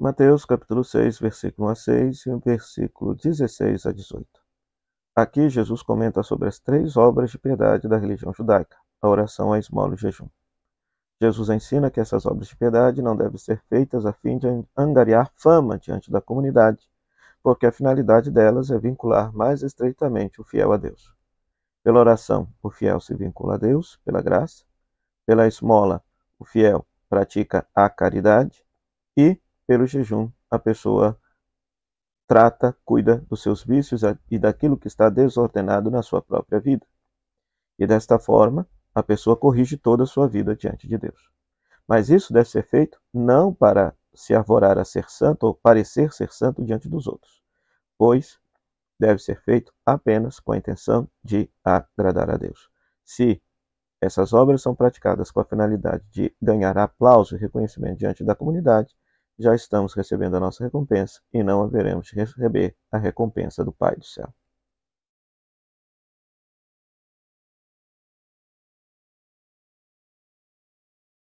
Mateus capítulo 6, versículo 1 a 6 e versículo 16 a 18. Aqui Jesus comenta sobre as três obras de piedade da religião judaica: a oração, a esmola e o jejum. Jesus ensina que essas obras de piedade não devem ser feitas a fim de angariar fama diante da comunidade, porque a finalidade delas é vincular mais estreitamente o fiel a Deus. Pela oração, o fiel se vincula a Deus pela graça. Pela esmola, o fiel pratica a caridade. E pelo jejum, a pessoa trata, cuida dos seus vícios e daquilo que está desordenado na sua própria vida. E desta forma, a pessoa corrige toda a sua vida diante de Deus. Mas isso deve ser feito não para se arvorar a ser santo ou parecer ser santo diante dos outros, pois deve ser feito apenas com a intenção de agradar a Deus. Se essas obras são praticadas com a finalidade de ganhar aplauso e reconhecimento diante da comunidade, já estamos recebendo a nossa recompensa e não haveremos de receber a recompensa do Pai do céu.